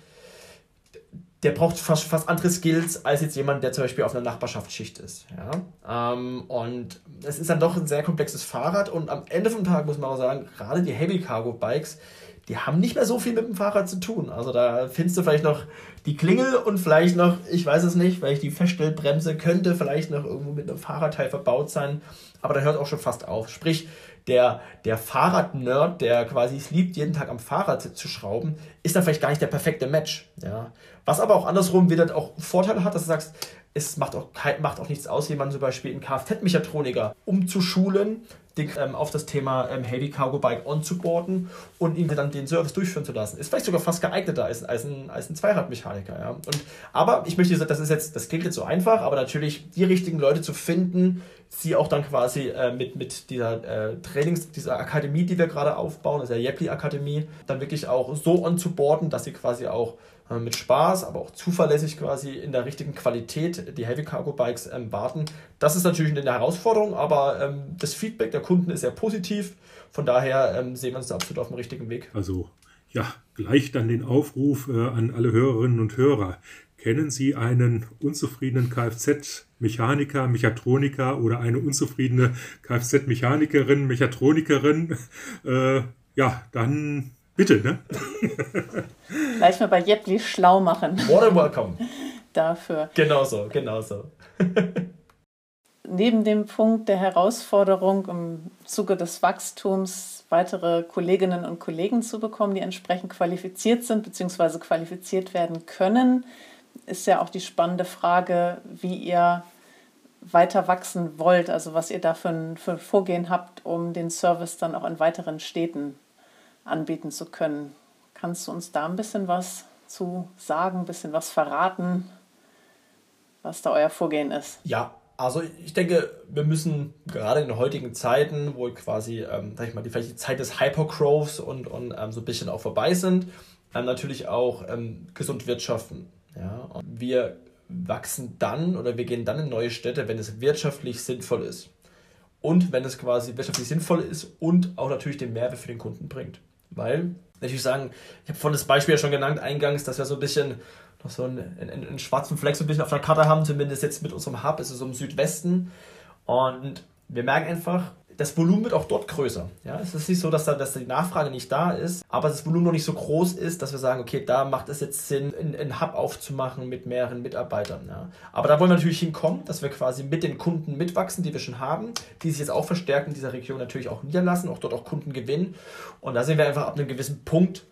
der braucht fast, fast andere Skills als jetzt jemand, der zum Beispiel auf einer Nachbarschaftsschicht ist. Ja? Ähm, und es ist dann doch ein sehr komplexes Fahrrad und am Ende vom Tag muss man auch sagen, gerade die Heavy Cargo Bikes, die haben nicht mehr so viel mit dem Fahrrad zu tun. Also da findest du vielleicht noch die Klingel und vielleicht noch, ich weiß es nicht, vielleicht die Feststellbremse könnte vielleicht noch irgendwo mit einem Fahrradteil verbaut sein, aber da hört auch schon fast auf. Sprich, der, der Fahrrad-Nerd, der quasi es liebt, jeden Tag am Fahrrad zu schrauben, ist dann vielleicht gar nicht der perfekte Match. Ja. Was aber auch andersrum wieder auch Vorteile hat, dass du sagst, es macht auch, macht auch nichts aus, jemanden zum Beispiel in Kfz-Mechatroniker umzuschulen, den, ähm, auf das Thema ähm, Heavy Cargo Bike onzuboarden und ihm dann den Service durchführen zu lassen. Ist vielleicht sogar fast geeigneter als, als ein, als ein Zweiradmechaniker. Ja? Und, aber ich möchte sagen, das ist jetzt, das klingt jetzt so einfach, aber natürlich die richtigen Leute zu finden, sie auch dann quasi äh, mit, mit dieser äh, Trainings, dieser Akademie, die wir gerade aufbauen, also der Yepli Akademie, dann wirklich auch so onzuboarden, dass sie quasi auch mit Spaß, aber auch zuverlässig quasi in der richtigen Qualität die Heavy Cargo Bikes ähm, warten. Das ist natürlich eine Herausforderung, aber ähm, das Feedback der Kunden ist sehr positiv. Von daher ähm, sehen wir uns absolut auf dem richtigen Weg. Also ja, gleich dann den Aufruf äh, an alle Hörerinnen und Hörer. Kennen Sie einen unzufriedenen Kfz-Mechaniker, Mechatroniker oder eine unzufriedene Kfz-Mechanikerin, Mechatronikerin? Äh, ja, dann Bitte, ne? Gleich mal bei Jepli schlau machen. More than welcome. Dafür. Genauso, genauso. Neben dem Punkt der Herausforderung im Zuge des Wachstums weitere Kolleginnen und Kollegen zu bekommen, die entsprechend qualifiziert sind bzw. qualifiziert werden können, ist ja auch die spannende Frage, wie ihr weiter wachsen wollt, also was ihr da für ein, für ein Vorgehen habt, um den Service dann auch in weiteren Städten anbieten zu können. Kannst du uns da ein bisschen was zu sagen, ein bisschen was verraten, was da euer Vorgehen ist? Ja, also ich denke, wir müssen gerade in den heutigen Zeiten, wo quasi, ähm, sag ich mal, die, vielleicht die Zeit des Hypergrowths und, und ähm, so ein bisschen auch vorbei sind, ähm, natürlich auch ähm, gesund wirtschaften. Ja? Und wir wachsen dann oder wir gehen dann in neue Städte, wenn es wirtschaftlich sinnvoll ist. Und wenn es quasi wirtschaftlich sinnvoll ist und auch natürlich den Mehrwert für den Kunden bringt. Weil Natürlich sagen, ich habe vorhin das Beispiel ja schon genannt, eingangs, dass wir so ein bisschen noch so einen, einen, einen schwarzen Fleck so ein bisschen auf der Karte haben, zumindest jetzt mit unserem Hub, ist es so im Südwesten. Und wir merken einfach, das Volumen wird auch dort größer. Ja, es ist nicht so, dass, da, dass die Nachfrage nicht da ist, aber das Volumen noch nicht so groß ist, dass wir sagen, okay, da macht es jetzt Sinn, einen Hub aufzumachen mit mehreren Mitarbeitern. Ja. Aber da wollen wir natürlich hinkommen, dass wir quasi mit den Kunden mitwachsen, die wir schon haben, die sich jetzt auch verstärken, in dieser Region natürlich auch niederlassen, auch dort auch Kunden gewinnen. Und da sehen wir einfach ab einem gewissen Punkt,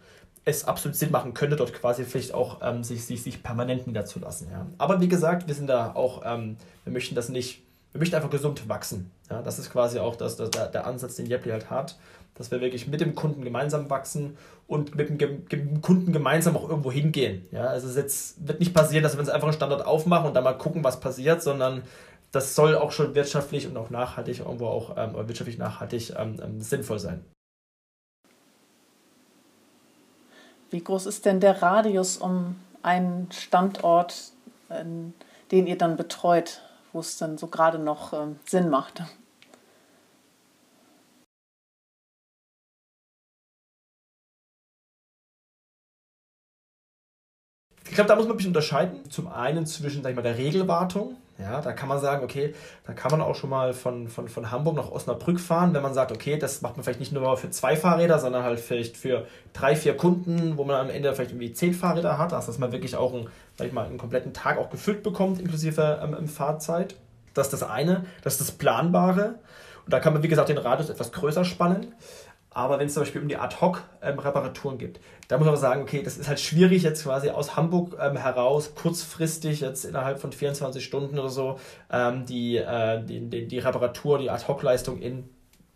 es absolut Sinn machen könnte, dort quasi vielleicht auch ähm, sich, sich, sich permanent niederzulassen. Ja. Aber wie gesagt, wir sind da auch, ähm, wir möchten das nicht wir möchten einfach gesund wachsen. Ja, das ist quasi auch das, das, der, Ansatz, den Jepli halt hat, dass wir wirklich mit dem Kunden gemeinsam wachsen und mit dem, dem Kunden gemeinsam auch irgendwo hingehen. Ja, also es jetzt, wird nicht passieren, dass wir uns einfach einen Standort aufmachen und dann mal gucken, was passiert, sondern das soll auch schon wirtschaftlich und auch nachhaltig, irgendwo auch ähm, wirtschaftlich nachhaltig ähm, ähm, sinnvoll sein. Wie groß ist denn der Radius um einen Standort, den ihr dann betreut? Wo es dann so gerade noch äh, Sinn macht. Ich glaube, da muss man ein bisschen unterscheiden. Zum einen zwischen sag ich mal, der Regelwartung. Ja, da kann man sagen, okay, da kann man auch schon mal von, von, von Hamburg nach Osnabrück fahren, wenn man sagt, okay, das macht man vielleicht nicht nur für zwei Fahrräder, sondern halt vielleicht für drei, vier Kunden, wo man am Ende vielleicht irgendwie zehn Fahrräder hat, dass man wirklich auch einen, sag ich mal, einen kompletten Tag auch gefüllt bekommt, inklusive ähm, Fahrzeit. Das ist das eine, das ist das Planbare. Und da kann man, wie gesagt, den Radius etwas größer spannen. Aber wenn es zum Beispiel um die Ad-Hoc-Reparaturen ähm, geht, da muss man sagen, okay, das ist halt schwierig jetzt quasi aus Hamburg ähm, heraus, kurzfristig, jetzt innerhalb von 24 Stunden oder so, ähm, die, äh, die, die, die Reparatur, die Ad-Hoc-Leistung in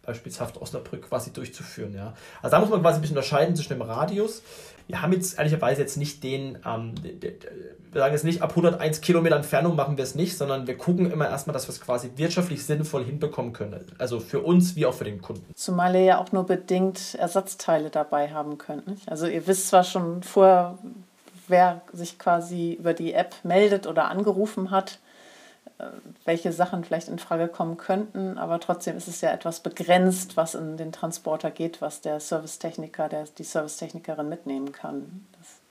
beispielsweise Osnabrück quasi durchzuführen. Ja. Also da muss man quasi ein bisschen unterscheiden zwischen dem Radius. Wir haben jetzt ehrlicherweise jetzt nicht den, ähm, wir sagen jetzt nicht, ab 101 Kilometer Entfernung machen wir es nicht, sondern wir gucken immer erstmal, dass wir es quasi wirtschaftlich sinnvoll hinbekommen können. Also für uns wie auch für den Kunden. Zumal ihr ja auch nur bedingt Ersatzteile dabei haben könnt. Nicht? Also ihr wisst zwar schon vorher, wer sich quasi über die App meldet oder angerufen hat, welche Sachen vielleicht in Frage kommen könnten, aber trotzdem ist es ja etwas begrenzt, was in den Transporter geht, was der Servicetechniker, der, die Servicetechnikerin mitnehmen kann. Das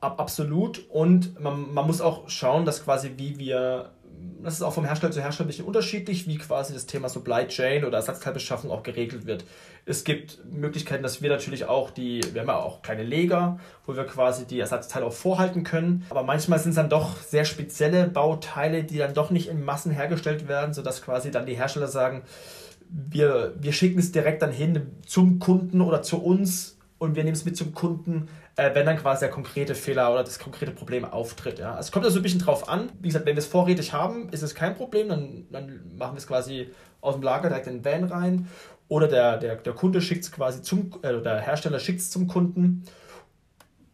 Absolut. Und man, man muss auch schauen, dass quasi wie wir das ist auch vom Hersteller zu Hersteller ein bisschen unterschiedlich, wie quasi das Thema Supply Chain oder Ersatzteilbeschaffung auch geregelt wird. Es gibt Möglichkeiten, dass wir natürlich auch die, wir haben ja auch kleine Leger, wo wir quasi die Ersatzteile auch vorhalten können. Aber manchmal sind es dann doch sehr spezielle Bauteile, die dann doch nicht in Massen hergestellt werden, sodass quasi dann die Hersteller sagen, wir, wir schicken es direkt dann hin zum Kunden oder zu uns und wir nehmen es mit zum Kunden, äh, wenn dann quasi der konkrete Fehler oder das konkrete Problem auftritt. Ja. Also es kommt also ein bisschen drauf an. Wie gesagt, wenn wir es vorrätig haben, ist es kein Problem, dann, dann machen wir es quasi aus dem Lager direkt in den Van rein. Oder der, der, der Kunde schickt es quasi zum, äh, der Hersteller schickt es zum Kunden.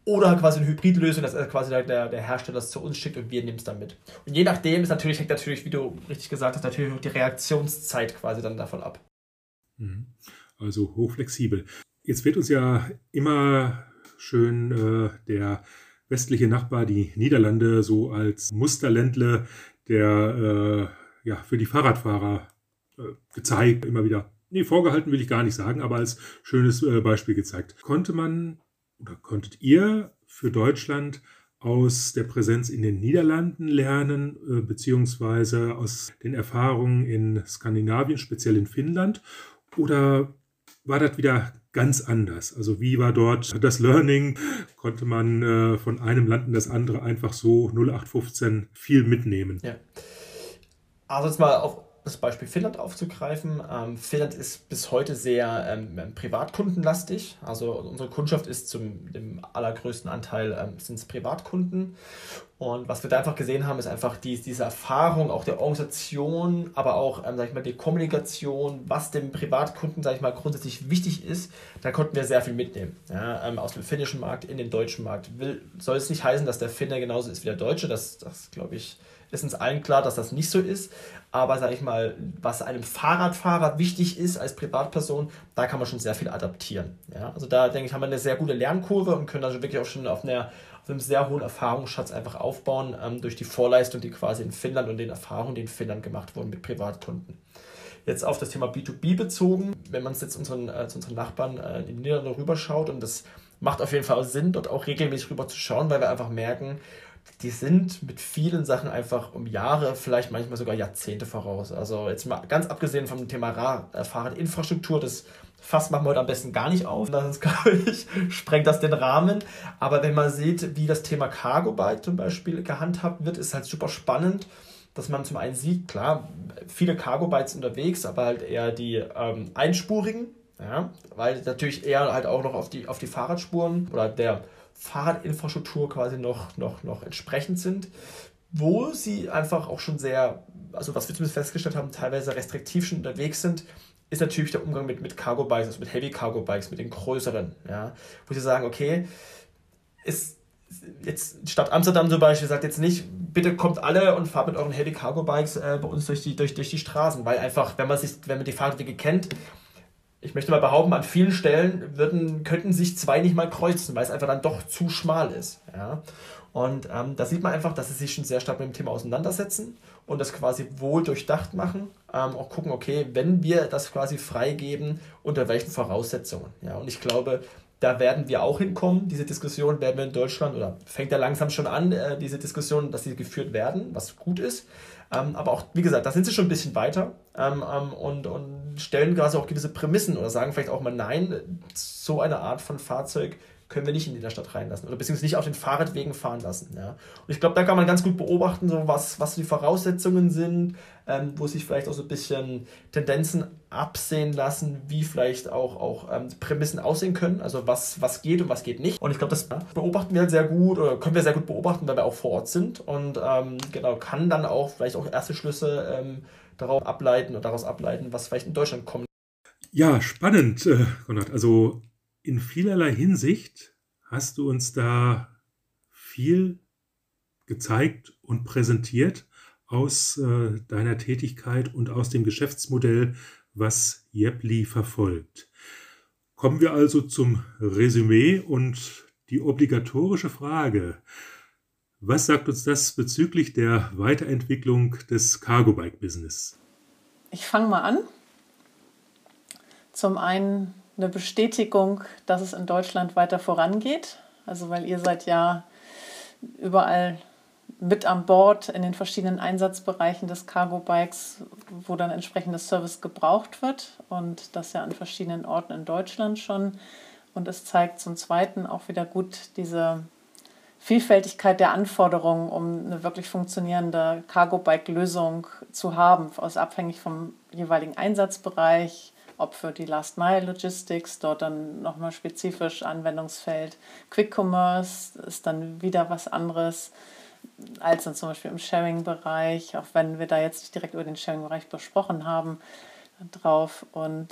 Oder quasi eine Hybridlösung, dass quasi der, der Hersteller es zu uns schickt und wir nehmen es dann mit. Und je nachdem ist natürlich, hängt natürlich, wie du richtig gesagt hast, natürlich auch die Reaktionszeit quasi dann davon ab. Mhm. Also hochflexibel. Jetzt wird uns ja immer schön äh, der westliche Nachbar, die Niederlande, so als Musterländle, der äh, ja, für die Fahrradfahrer äh, gezeigt, immer wieder. Nee, vorgehalten will ich gar nicht sagen, aber als schönes äh, Beispiel gezeigt. Konnte man oder konntet ihr für Deutschland aus der Präsenz in den Niederlanden lernen, äh, beziehungsweise aus den Erfahrungen in Skandinavien, speziell in Finnland? Oder war das wieder ganz anders. Also wie war dort das Learning? Konnte man äh, von einem Land in das andere einfach so 0815 viel mitnehmen? Ja. Also jetzt mal auf das Beispiel Finnland aufzugreifen. Ähm, Finnland ist bis heute sehr ähm, privatkundenlastig. Also unsere Kundschaft ist zum dem allergrößten Anteil ähm, sind Privatkunden. Und was wir da einfach gesehen haben, ist einfach die, diese Erfahrung auch der Organisation, aber auch, ähm, sag ich mal, die Kommunikation, was dem Privatkunden, sag ich mal, grundsätzlich wichtig ist. Da konnten wir sehr viel mitnehmen. Ja, ähm, aus dem finnischen Markt in den deutschen Markt. Will, soll es nicht heißen, dass der Finner genauso ist wie der Deutsche. Das, das glaube ich, ist uns allen klar, dass das nicht so ist. Aber sage ich mal, was einem Fahrradfahrer wichtig ist als Privatperson, da kann man schon sehr viel adaptieren. Ja? Also da denke ich, haben wir eine sehr gute Lernkurve und können also wirklich auch schon auf, einer, auf einem sehr hohen Erfahrungsschatz einfach aufbauen ähm, durch die Vorleistung, die quasi in Finnland und den Erfahrungen, die in Finnland gemacht wurden mit Privatkunden. Jetzt auf das Thema B2B bezogen, wenn man es jetzt unseren, äh, zu unseren Nachbarn äh, in die Niederlande rüberschaut und das macht auf jeden Fall Sinn, dort auch regelmäßig rüber zu schauen, weil wir einfach merken, die sind mit vielen Sachen einfach um Jahre, vielleicht manchmal sogar Jahrzehnte voraus. Also jetzt mal ganz abgesehen vom Thema äh, Fahrradinfrastruktur, das Fass machen wir heute am besten gar nicht auf. Das glaube ich, sprengt das den Rahmen. Aber wenn man sieht, wie das Thema Cargo Bike zum Beispiel gehandhabt wird, ist halt super spannend, dass man zum einen sieht, klar, viele Cargo Bikes unterwegs, aber halt eher die ähm, einspurigen, ja, weil natürlich eher halt auch noch auf die, auf die Fahrradspuren oder der Fahrradinfrastruktur quasi noch, noch, noch entsprechend sind, wo sie einfach auch schon sehr, also was wir zumindest festgestellt haben, teilweise restriktiv schon unterwegs sind, ist natürlich der Umgang mit, mit Cargo Bikes, also mit Heavy Cargo Bikes, mit den größeren, ja, wo sie sagen, okay, ist jetzt Stadt Amsterdam zum Beispiel sagt jetzt nicht, bitte kommt alle und fahrt mit euren Heavy Cargo Bikes äh, bei uns durch die, durch, durch die Straßen, weil einfach, wenn man sich, wenn man die Fahrradwege kennt, ich möchte mal behaupten, an vielen Stellen würden, könnten sich zwei nicht mal kreuzen, weil es einfach dann doch zu schmal ist. Ja? Und ähm, da sieht man einfach, dass sie sich schon sehr stark mit dem Thema auseinandersetzen und das quasi wohl durchdacht machen. Ähm, auch gucken, okay, wenn wir das quasi freigeben, unter welchen Voraussetzungen. Ja? Und ich glaube, da werden wir auch hinkommen. Diese Diskussion werden wir in Deutschland, oder fängt ja langsam schon an, äh, diese Diskussion, dass sie geführt werden, was gut ist. Ähm, aber auch, wie gesagt, da sind sie schon ein bisschen weiter ähm, ähm, und, und stellen quasi auch gewisse Prämissen oder sagen vielleicht auch mal Nein, so eine Art von Fahrzeug können wir nicht in die Stadt reinlassen oder beziehungsweise nicht auf den Fahrradwegen fahren lassen. Ja. Und ich glaube, da kann man ganz gut beobachten, so was, was die Voraussetzungen sind, ähm, wo sich vielleicht auch so ein bisschen Tendenzen absehen lassen, wie vielleicht auch, auch ähm, Prämissen aussehen können, also was, was geht und was geht nicht. Und ich glaube, das beobachten wir halt sehr gut oder können wir sehr gut beobachten, weil wir auch vor Ort sind und ähm, genau, kann dann auch vielleicht auch erste Schlüsse ähm, darauf ableiten oder daraus ableiten, was vielleicht in Deutschland kommt. Ja, spannend, äh, Konrad. Also in vielerlei Hinsicht hast du uns da viel gezeigt und präsentiert aus äh, deiner Tätigkeit und aus dem Geschäftsmodell, was Jepli verfolgt. Kommen wir also zum Resümee und die obligatorische Frage. Was sagt uns das bezüglich der Weiterentwicklung des Cargo Bike Business? Ich fange mal an. Zum einen eine Bestätigung, dass es in Deutschland weiter vorangeht. Also weil ihr seid ja überall mit an Bord in den verschiedenen Einsatzbereichen des Cargo Bikes, wo dann entsprechendes Service gebraucht wird und das ja an verschiedenen Orten in Deutschland schon. Und es zeigt zum Zweiten auch wieder gut diese Vielfältigkeit der Anforderungen, um eine wirklich funktionierende Cargo-Bike-Lösung zu haben, also abhängig vom jeweiligen Einsatzbereich, ob für die Last Mile Logistics, dort dann nochmal spezifisch Anwendungsfeld. Quick Commerce ist dann wieder was anderes als dann zum Beispiel im Sharing-Bereich, auch wenn wir da jetzt nicht direkt über den Sharing-Bereich besprochen haben, drauf. Und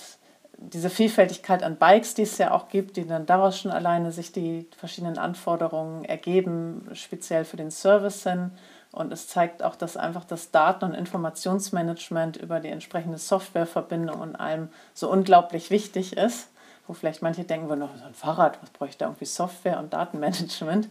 diese Vielfältigkeit an Bikes, die es ja auch gibt, die dann daraus schon alleine sich die verschiedenen Anforderungen ergeben, speziell für den Service hin und es zeigt auch, dass einfach das Daten- und Informationsmanagement über die entsprechende Softwareverbindung und allem so unglaublich wichtig ist. Wo vielleicht manche denken, wir noch so ein Fahrrad, was bräuchte da irgendwie Software und Datenmanagement?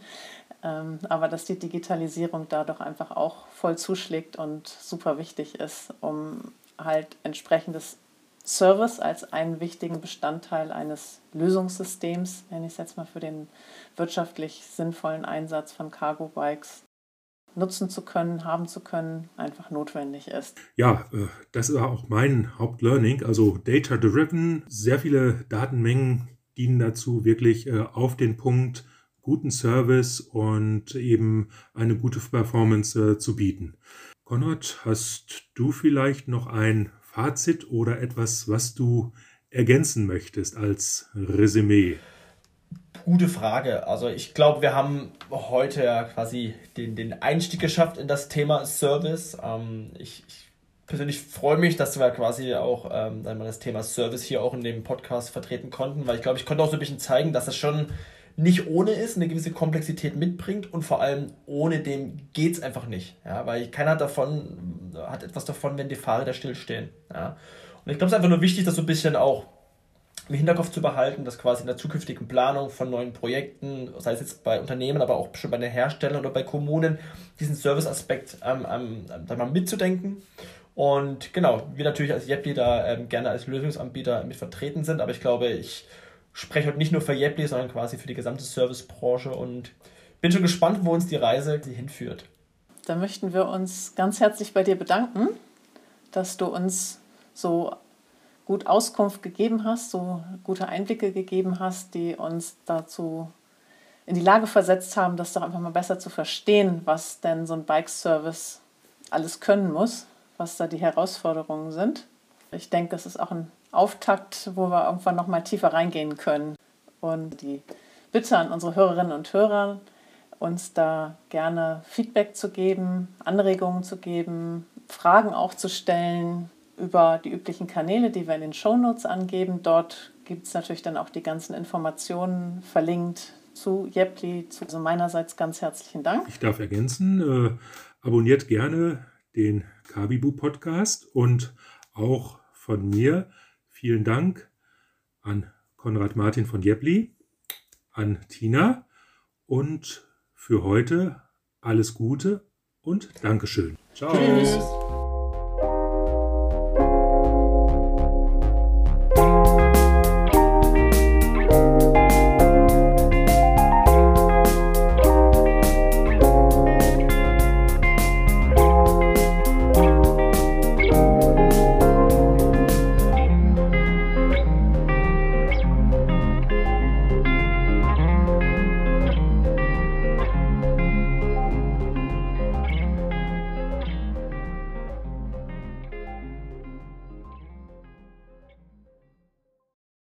Ähm, aber dass die Digitalisierung da doch einfach auch voll zuschlägt und super wichtig ist, um halt entsprechendes Service als einen wichtigen Bestandteil eines Lösungssystems, nenne ich es jetzt mal für den wirtschaftlich sinnvollen Einsatz von Cargo Bikes nutzen zu können, haben zu können, einfach notwendig ist. Ja, äh, das ist auch mein Hauptlearning. Also data-driven, sehr viele Datenmengen dienen dazu, wirklich äh, auf den Punkt guten Service und eben eine gute Performance äh, zu bieten. Konrad, hast du vielleicht noch ein Fazit oder etwas, was du ergänzen möchtest als Resümee? Gute Frage. Also ich glaube, wir haben heute ja quasi den, den Einstieg geschafft in das Thema Service. Ähm, ich, ich, persönlich freue mich, dass wir quasi auch ähm, das Thema Service hier auch in dem Podcast vertreten konnten, weil ich glaube, ich konnte auch so ein bisschen zeigen, dass es schon nicht ohne ist, eine gewisse Komplexität mitbringt und vor allem ohne dem geht es einfach nicht. Ja? Weil keiner davon hat etwas davon, wenn die Fahrräder stillstehen. Ja? Und ich glaube, es ist einfach nur wichtig, das so ein bisschen auch im Hinterkopf zu behalten, dass quasi in der zukünftigen Planung von neuen Projekten, sei es jetzt bei Unternehmen, aber auch schon bei den Herstellern oder bei Kommunen, diesen Serviceaspekt ähm, ähm, dann mal mitzudenken Und genau, wir natürlich als Yepli da ähm, gerne als Lösungsanbieter mit vertreten sind, aber ich glaube, ich spreche heute nicht nur für Yepli, sondern quasi für die gesamte Servicebranche und bin schon gespannt, wo uns die Reise hinführt. Da möchten wir uns ganz herzlich bei dir bedanken, dass du uns so gut Auskunft gegeben hast, so gute Einblicke gegeben hast, die uns dazu in die Lage versetzt haben, das doch einfach mal besser zu verstehen, was denn so ein Bike-Service alles können muss was da die Herausforderungen sind. Ich denke, das ist auch ein Auftakt, wo wir irgendwann noch mal tiefer reingehen können. Und die Bitte an unsere Hörerinnen und Hörer, uns da gerne Feedback zu geben, Anregungen zu geben, Fragen auch zu stellen über die üblichen Kanäle, die wir in den Shownotes angeben. Dort gibt es natürlich dann auch die ganzen Informationen verlinkt zu Jepli. Also meinerseits ganz herzlichen Dank. Ich darf ergänzen, äh, abonniert gerne den Kabibu Podcast und auch von mir vielen Dank an Konrad Martin von Jepli, an Tina und für heute alles Gute und Dankeschön. Ciao. Tschüss.